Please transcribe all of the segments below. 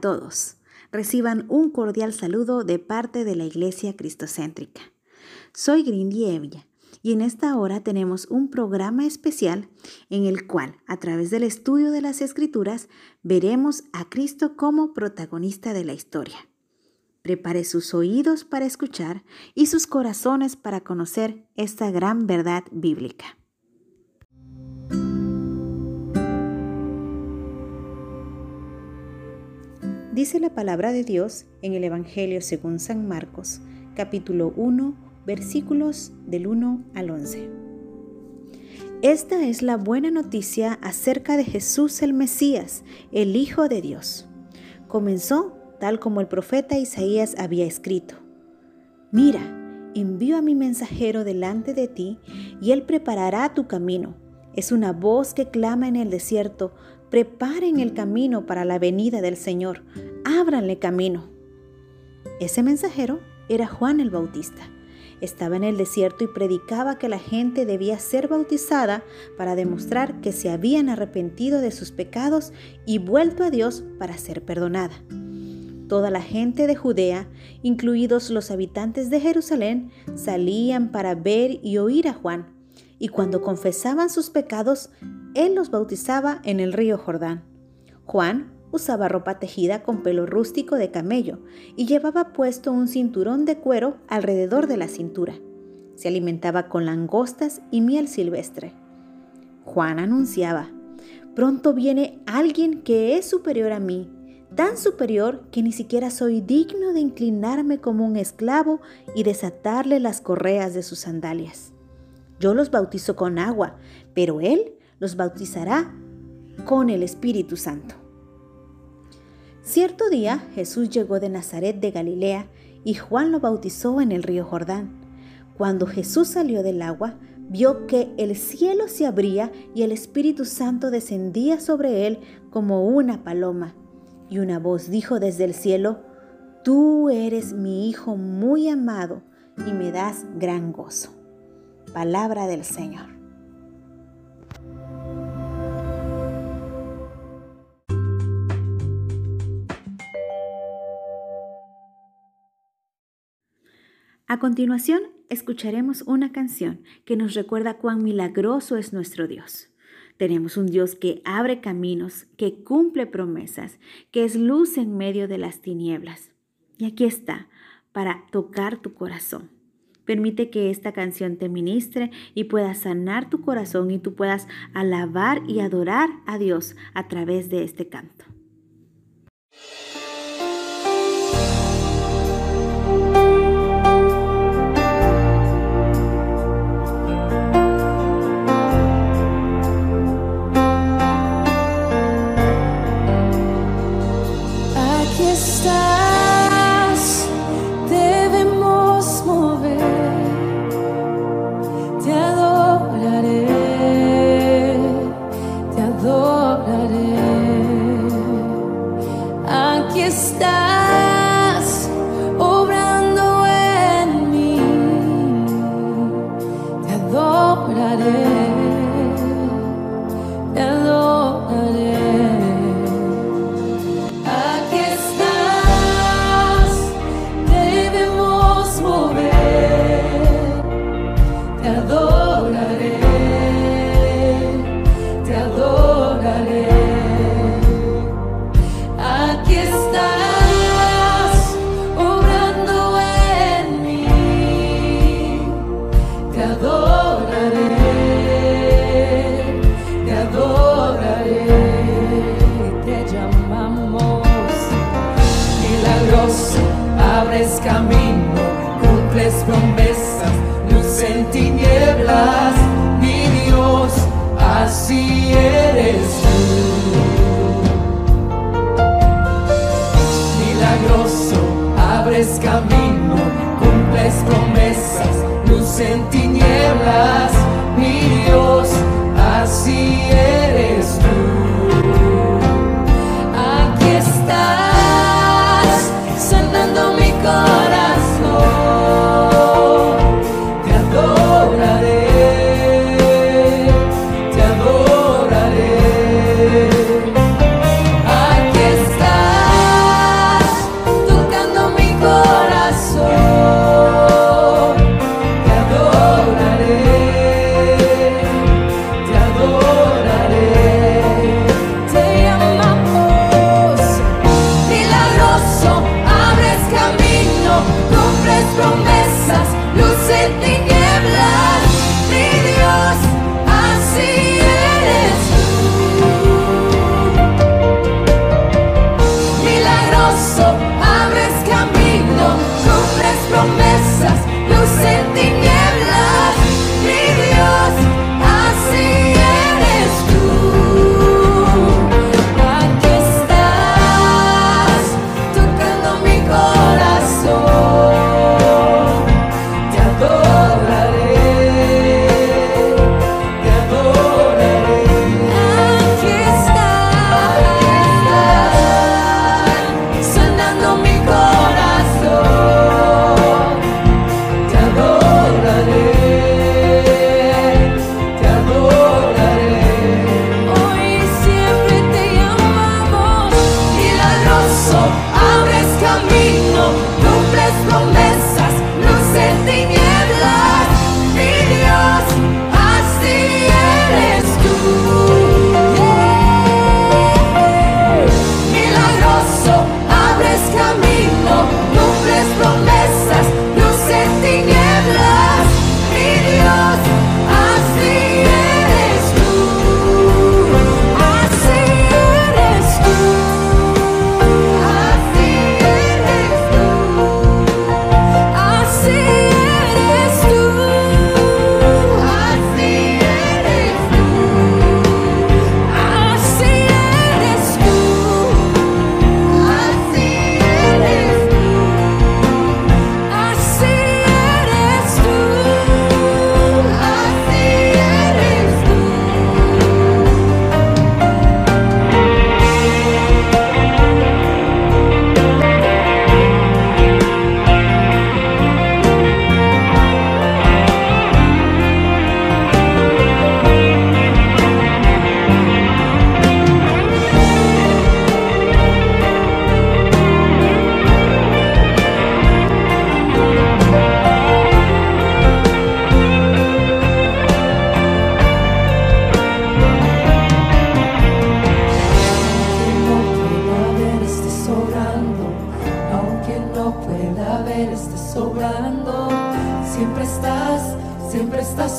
Todos. Reciban un cordial saludo de parte de la Iglesia Cristocéntrica. Soy Grindy Evia y en esta hora tenemos un programa especial en el cual, a través del estudio de las Escrituras, veremos a Cristo como protagonista de la historia. Prepare sus oídos para escuchar y sus corazones para conocer esta gran verdad bíblica. Dice la palabra de Dios en el Evangelio según San Marcos, capítulo 1, versículos del 1 al 11. Esta es la buena noticia acerca de Jesús el Mesías, el Hijo de Dios. Comenzó tal como el profeta Isaías había escrito. Mira, envío a mi mensajero delante de ti, y él preparará tu camino. Es una voz que clama en el desierto, preparen el camino para la venida del Señor, ábranle camino. Ese mensajero era Juan el Bautista. Estaba en el desierto y predicaba que la gente debía ser bautizada para demostrar que se habían arrepentido de sus pecados y vuelto a Dios para ser perdonada. Toda la gente de Judea, incluidos los habitantes de Jerusalén, salían para ver y oír a Juan, y cuando confesaban sus pecados, él los bautizaba en el río Jordán. Juan usaba ropa tejida con pelo rústico de camello y llevaba puesto un cinturón de cuero alrededor de la cintura. Se alimentaba con langostas y miel silvestre. Juan anunciaba, pronto viene alguien que es superior a mí tan superior que ni siquiera soy digno de inclinarme como un esclavo y desatarle las correas de sus sandalias. Yo los bautizo con agua, pero Él los bautizará con el Espíritu Santo. Cierto día Jesús llegó de Nazaret de Galilea y Juan lo bautizó en el río Jordán. Cuando Jesús salió del agua, vio que el cielo se abría y el Espíritu Santo descendía sobre él como una paloma y una voz dijo desde el cielo, Tú eres mi Hijo muy amado y me das gran gozo. Palabra del Señor. A continuación, escucharemos una canción que nos recuerda cuán milagroso es nuestro Dios. Tenemos un Dios que abre caminos, que cumple promesas, que es luz en medio de las tinieblas. Y aquí está, para tocar tu corazón. Permite que esta canción te ministre y pueda sanar tu corazón y tú puedas alabar y adorar a Dios a través de este canto. Aquí está. Te adoraré, te adoraré, te llamamos, milagroso abres camino, cumples promesas, dulce en tinieblas, mi Dios, así eres tú, milagroso abres camino, cumples promesas en tinieblas, mi Dios, así eres tú. Aquí estás.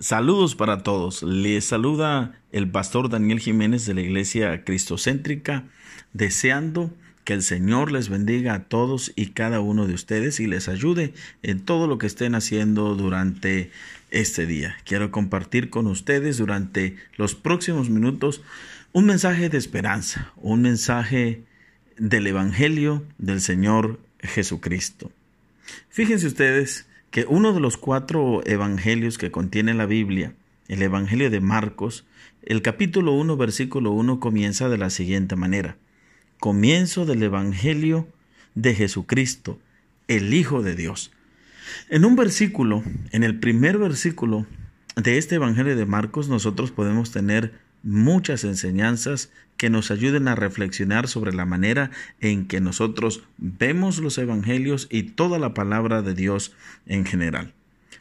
Saludos para todos. Les saluda el pastor Daniel Jiménez de la Iglesia Cristocéntrica, deseando que el Señor les bendiga a todos y cada uno de ustedes y les ayude en todo lo que estén haciendo durante este día. Quiero compartir con ustedes durante los próximos minutos un mensaje de esperanza, un mensaje del Evangelio del Señor Jesucristo. Fíjense ustedes que uno de los cuatro evangelios que contiene la Biblia, el Evangelio de Marcos, el capítulo 1, versículo 1 comienza de la siguiente manera. Comienzo del Evangelio de Jesucristo, el Hijo de Dios. En un versículo, en el primer versículo de este Evangelio de Marcos, nosotros podemos tener muchas enseñanzas que nos ayuden a reflexionar sobre la manera en que nosotros vemos los evangelios y toda la palabra de Dios en general.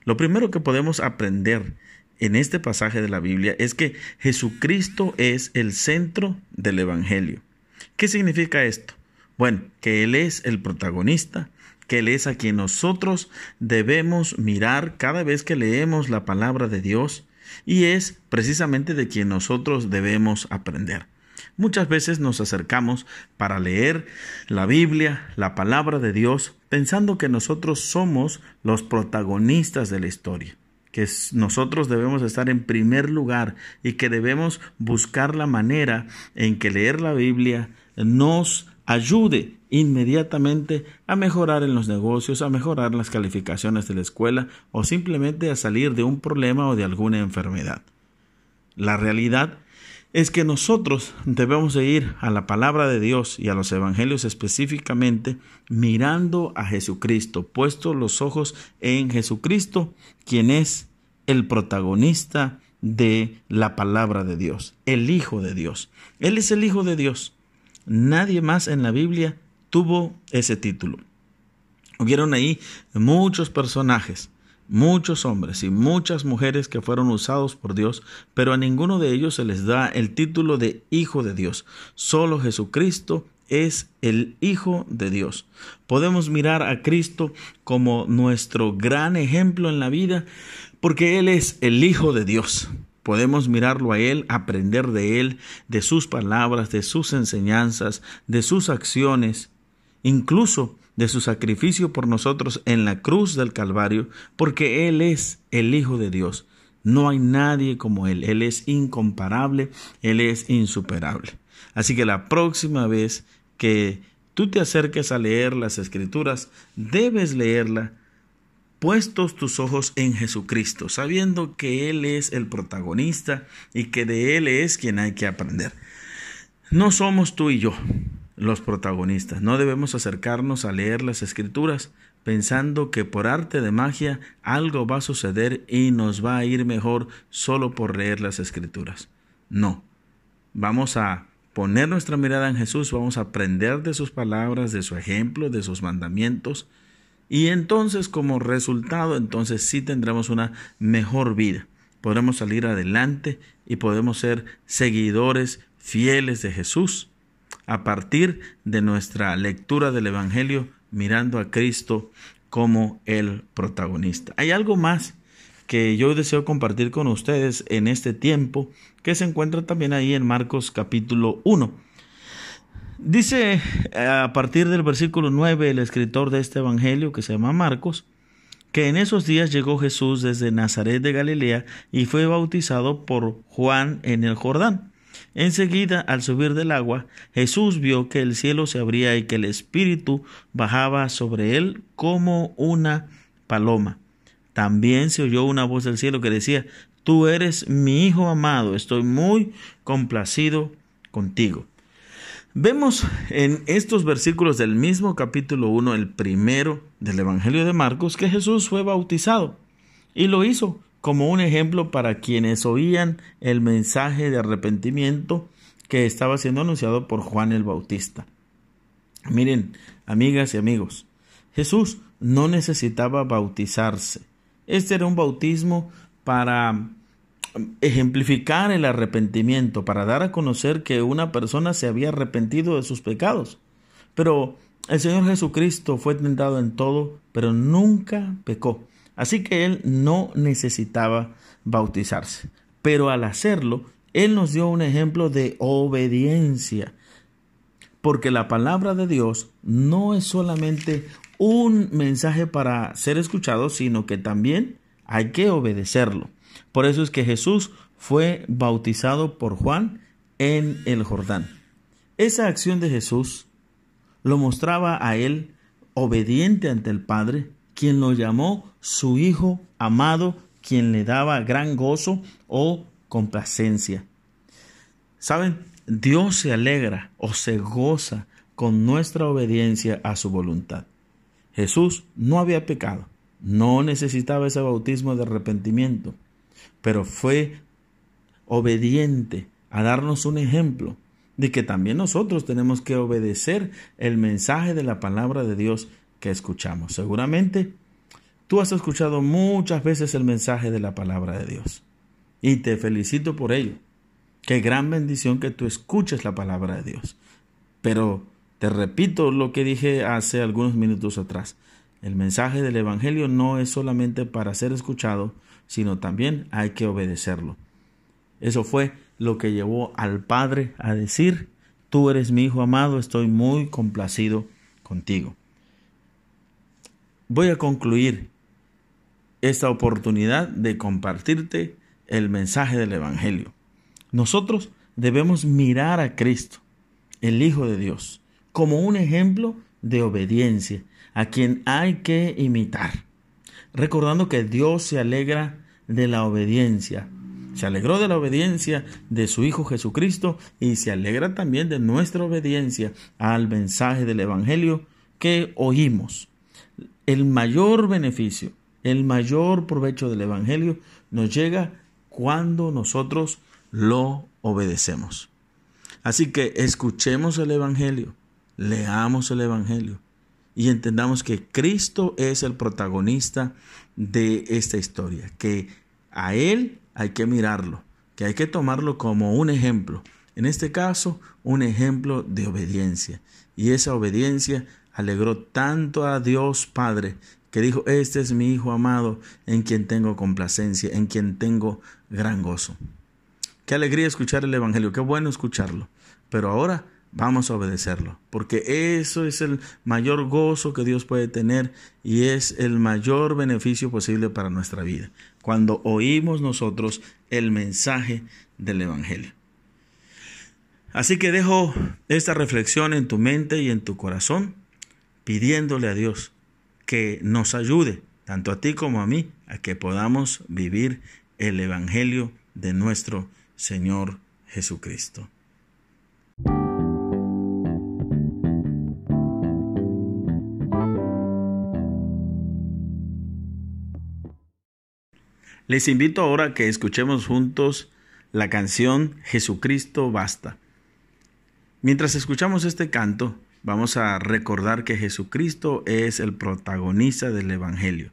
Lo primero que podemos aprender en este pasaje de la Biblia es que Jesucristo es el centro del evangelio. ¿Qué significa esto? Bueno, que Él es el protagonista, que Él es a quien nosotros debemos mirar cada vez que leemos la palabra de Dios y es precisamente de quien nosotros debemos aprender. Muchas veces nos acercamos para leer la Biblia, la palabra de Dios, pensando que nosotros somos los protagonistas de la historia, que nosotros debemos estar en primer lugar y que debemos buscar la manera en que leer la Biblia nos ayude inmediatamente a mejorar en los negocios, a mejorar las calificaciones de la escuela o simplemente a salir de un problema o de alguna enfermedad. La realidad es que nosotros debemos de ir a la palabra de Dios y a los evangelios específicamente mirando a Jesucristo, puestos los ojos en Jesucristo, quien es el protagonista de la palabra de Dios, el Hijo de Dios. Él es el Hijo de Dios. Nadie más en la Biblia tuvo ese título. Hubieron ahí muchos personajes, muchos hombres y muchas mujeres que fueron usados por Dios, pero a ninguno de ellos se les da el título de Hijo de Dios. Solo Jesucristo es el Hijo de Dios. Podemos mirar a Cristo como nuestro gran ejemplo en la vida porque Él es el Hijo de Dios. Podemos mirarlo a Él, aprender de Él, de sus palabras, de sus enseñanzas, de sus acciones, incluso de su sacrificio por nosotros en la cruz del Calvario, porque Él es el Hijo de Dios. No hay nadie como Él. Él es incomparable, Él es insuperable. Así que la próxima vez que tú te acerques a leer las escrituras, debes leerla puestos tus ojos en Jesucristo, sabiendo que Él es el protagonista y que de Él es quien hay que aprender. No somos tú y yo los protagonistas, no debemos acercarnos a leer las escrituras pensando que por arte de magia algo va a suceder y nos va a ir mejor solo por leer las escrituras. No, vamos a poner nuestra mirada en Jesús, vamos a aprender de sus palabras, de su ejemplo, de sus mandamientos, y entonces como resultado, entonces sí tendremos una mejor vida. Podremos salir adelante y podemos ser seguidores fieles de Jesús a partir de nuestra lectura del Evangelio mirando a Cristo como el protagonista. Hay algo más que yo deseo compartir con ustedes en este tiempo, que se encuentra también ahí en Marcos capítulo 1. Dice a partir del versículo 9 el escritor de este Evangelio, que se llama Marcos, que en esos días llegó Jesús desde Nazaret de Galilea y fue bautizado por Juan en el Jordán. Enseguida, al subir del agua, Jesús vio que el cielo se abría y que el Espíritu bajaba sobre él como una paloma. También se oyó una voz del cielo que decía, Tú eres mi Hijo amado, estoy muy complacido contigo. Vemos en estos versículos del mismo capítulo 1, el primero del Evangelio de Marcos, que Jesús fue bautizado y lo hizo como un ejemplo para quienes oían el mensaje de arrepentimiento que estaba siendo anunciado por Juan el Bautista. Miren, amigas y amigos, Jesús no necesitaba bautizarse. Este era un bautismo para ejemplificar el arrepentimiento, para dar a conocer que una persona se había arrepentido de sus pecados. Pero el Señor Jesucristo fue tentado en todo, pero nunca pecó. Así que Él no necesitaba bautizarse. Pero al hacerlo, Él nos dio un ejemplo de obediencia. Porque la palabra de Dios no es solamente un mensaje para ser escuchado, sino que también hay que obedecerlo. Por eso es que Jesús fue bautizado por Juan en el Jordán. Esa acción de Jesús lo mostraba a él obediente ante el Padre, quien lo llamó su Hijo amado, quien le daba gran gozo o complacencia. Saben, Dios se alegra o se goza con nuestra obediencia a su voluntad. Jesús no había pecado, no necesitaba ese bautismo de arrepentimiento pero fue obediente a darnos un ejemplo de que también nosotros tenemos que obedecer el mensaje de la palabra de Dios que escuchamos. Seguramente tú has escuchado muchas veces el mensaje de la palabra de Dios y te felicito por ello. Qué gran bendición que tú escuches la palabra de Dios. Pero te repito lo que dije hace algunos minutos atrás. El mensaje del Evangelio no es solamente para ser escuchado, sino también hay que obedecerlo. Eso fue lo que llevó al Padre a decir, tú eres mi Hijo amado, estoy muy complacido contigo. Voy a concluir esta oportunidad de compartirte el mensaje del Evangelio. Nosotros debemos mirar a Cristo, el Hijo de Dios, como un ejemplo de obediencia, a quien hay que imitar recordando que Dios se alegra de la obediencia. Se alegró de la obediencia de su Hijo Jesucristo y se alegra también de nuestra obediencia al mensaje del Evangelio que oímos. El mayor beneficio, el mayor provecho del Evangelio nos llega cuando nosotros lo obedecemos. Así que escuchemos el Evangelio, leamos el Evangelio y entendamos que Cristo es el protagonista de esta historia, que a Él hay que mirarlo, que hay que tomarlo como un ejemplo. En este caso, un ejemplo de obediencia. Y esa obediencia alegró tanto a Dios Padre que dijo, este es mi Hijo amado en quien tengo complacencia, en quien tengo gran gozo. Qué alegría escuchar el Evangelio, qué bueno escucharlo. Pero ahora vamos a obedecerlo, porque eso es el mayor gozo que Dios puede tener y es el mayor beneficio posible para nuestra vida, cuando oímos nosotros el mensaje del Evangelio. Así que dejo esta reflexión en tu mente y en tu corazón, pidiéndole a Dios que nos ayude, tanto a ti como a mí, a que podamos vivir el Evangelio de nuestro Señor Jesucristo. Les invito ahora a que escuchemos juntos la canción Jesucristo basta. Mientras escuchamos este canto, vamos a recordar que Jesucristo es el protagonista del Evangelio.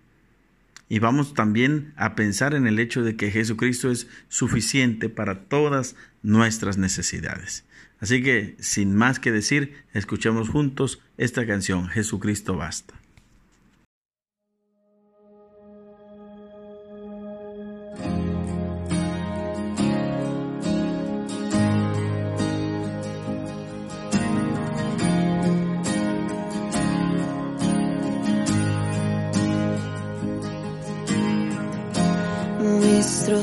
Y vamos también a pensar en el hecho de que Jesucristo es suficiente para todas nuestras necesidades. Así que, sin más que decir, escuchemos juntos esta canción, Jesucristo basta.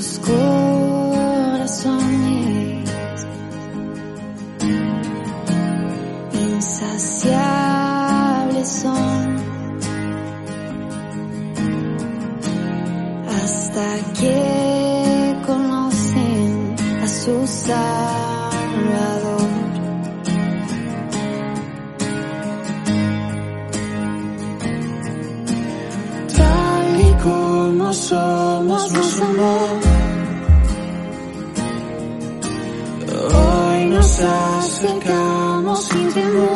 Nuestros corazones insaciables son hasta que conocen a su Salvador. Tal y como somos, nos amó. Acercamos sin temor.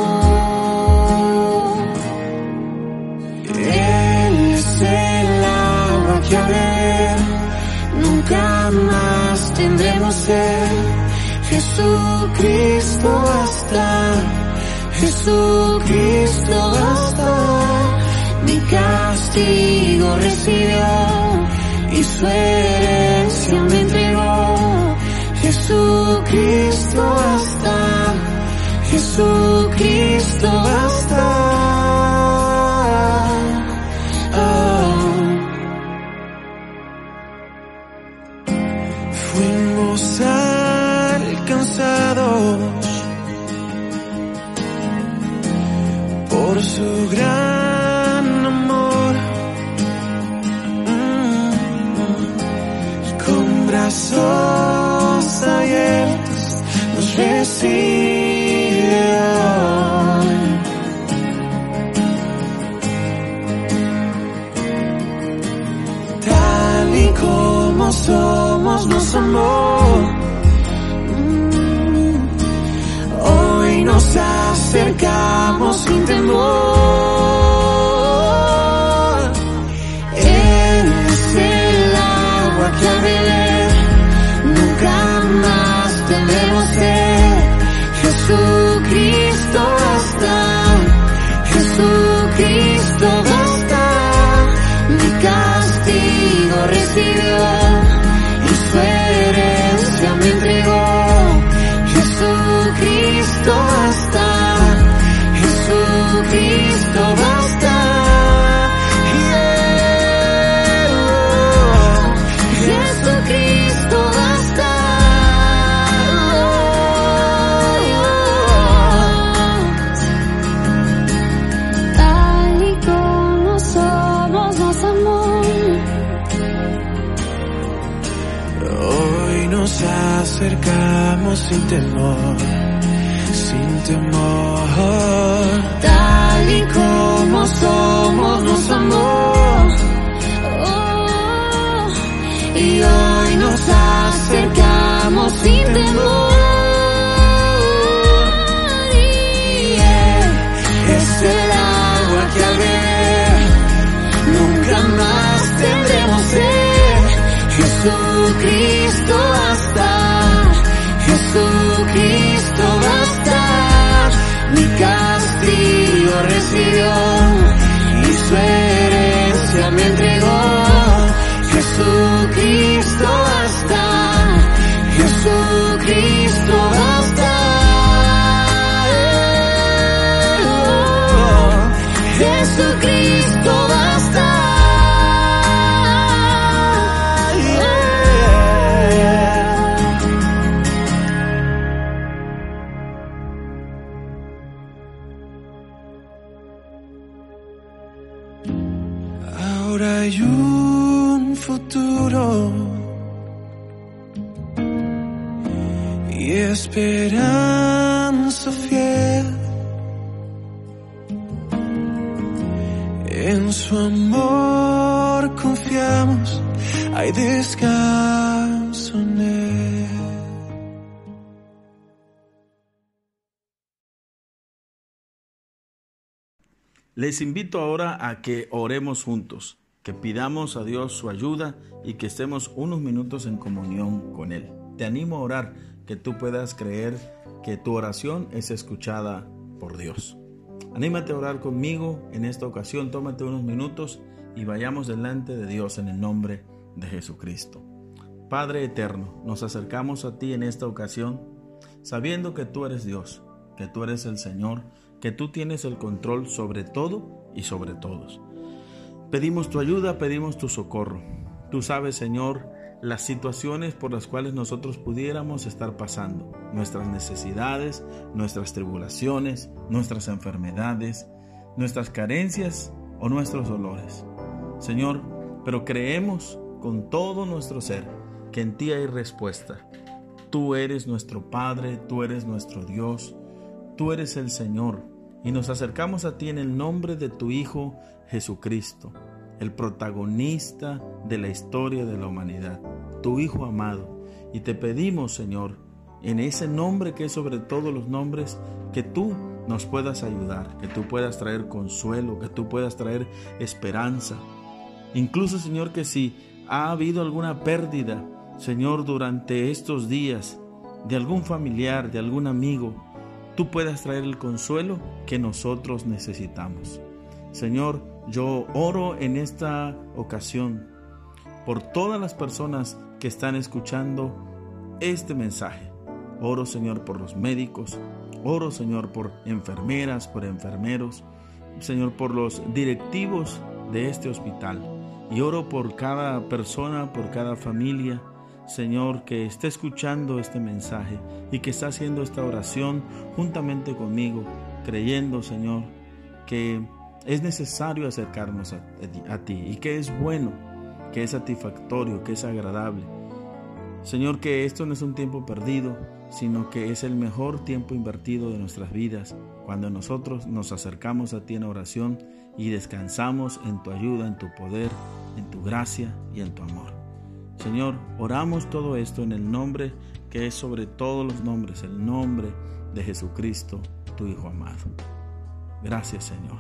Él es el agua que a nunca más tendremos sed. Jesucristo basta, Jesucristo basta. Mi castigo recibió y su herencia me entregó. Jesucristo Jesucristo basta. Acercamos sin Jesucristo basta, mi castigo recibió hay un futuro y esperanza fiel. En su amor confiamos, hay descanso en. Les invito ahora a que oremos juntos, que pidamos a Dios su ayuda y que estemos unos minutos en comunión con Él. Te animo a orar, que tú puedas creer que tu oración es escuchada por Dios. Anímate a orar conmigo en esta ocasión, tómate unos minutos y vayamos delante de Dios en el nombre de Jesucristo. Padre eterno, nos acercamos a ti en esta ocasión sabiendo que tú eres Dios, que tú eres el Señor, que tú tienes el control sobre todo y sobre todos. Pedimos tu ayuda, pedimos tu socorro. Tú sabes, Señor, las situaciones por las cuales nosotros pudiéramos estar pasando, nuestras necesidades, nuestras tribulaciones, nuestras enfermedades, nuestras carencias o nuestros dolores. Señor, pero creemos con todo nuestro ser que en ti hay respuesta. Tú eres nuestro Padre, tú eres nuestro Dios, tú eres el Señor y nos acercamos a ti en el nombre de tu Hijo Jesucristo, el protagonista de la historia de la humanidad, tu Hijo amado. Y te pedimos, Señor, en ese nombre que es sobre todos los nombres, que tú nos puedas ayudar, que tú puedas traer consuelo, que tú puedas traer esperanza. Incluso, Señor, que si ha habido alguna pérdida, Señor, durante estos días, de algún familiar, de algún amigo, tú puedas traer el consuelo que nosotros necesitamos. Señor, yo oro en esta ocasión por todas las personas que están escuchando este mensaje. Oro, Señor, por los médicos. Oro, Señor, por enfermeras, por enfermeros. Señor, por los directivos de este hospital. Y oro por cada persona, por cada familia. Señor, que esté escuchando este mensaje y que está haciendo esta oración juntamente conmigo, creyendo, Señor, que es necesario acercarnos a, a, ti y que es bueno, que es satisfactorio, que es agradable. Señor, que esto no es un tiempo perdido, sino que es el mejor tiempo invertido de nuestras vidas, cuando nosotros nos acercamos a ti en oración y descansamos en tu ayuda, en tu poder, en tu gracia y en tu amor. Señor, oramos todo esto en el nombre que es sobre todos los nombres, el nombre de Jesucristo, tu Hijo amado. Gracias, Señor.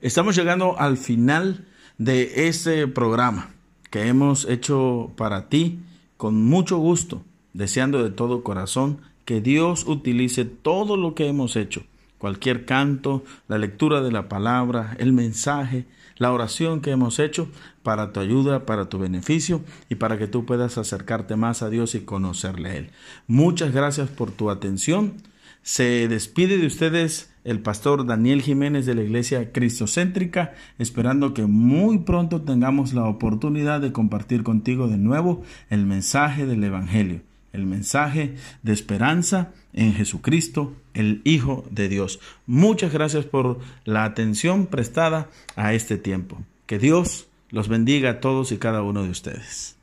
Estamos llegando al final de este programa que hemos hecho para ti con mucho gusto, deseando de todo corazón que Dios utilice todo lo que hemos hecho, cualquier canto, la lectura de la palabra, el mensaje, la oración que hemos hecho para tu ayuda, para tu beneficio y para que tú puedas acercarte más a Dios y conocerle a Él. Muchas gracias por tu atención. Se despide de ustedes el pastor Daniel Jiménez de la Iglesia Cristocéntrica, esperando que muy pronto tengamos la oportunidad de compartir contigo de nuevo el mensaje del Evangelio el mensaje de esperanza en Jesucristo, el Hijo de Dios. Muchas gracias por la atención prestada a este tiempo. Que Dios los bendiga a todos y cada uno de ustedes.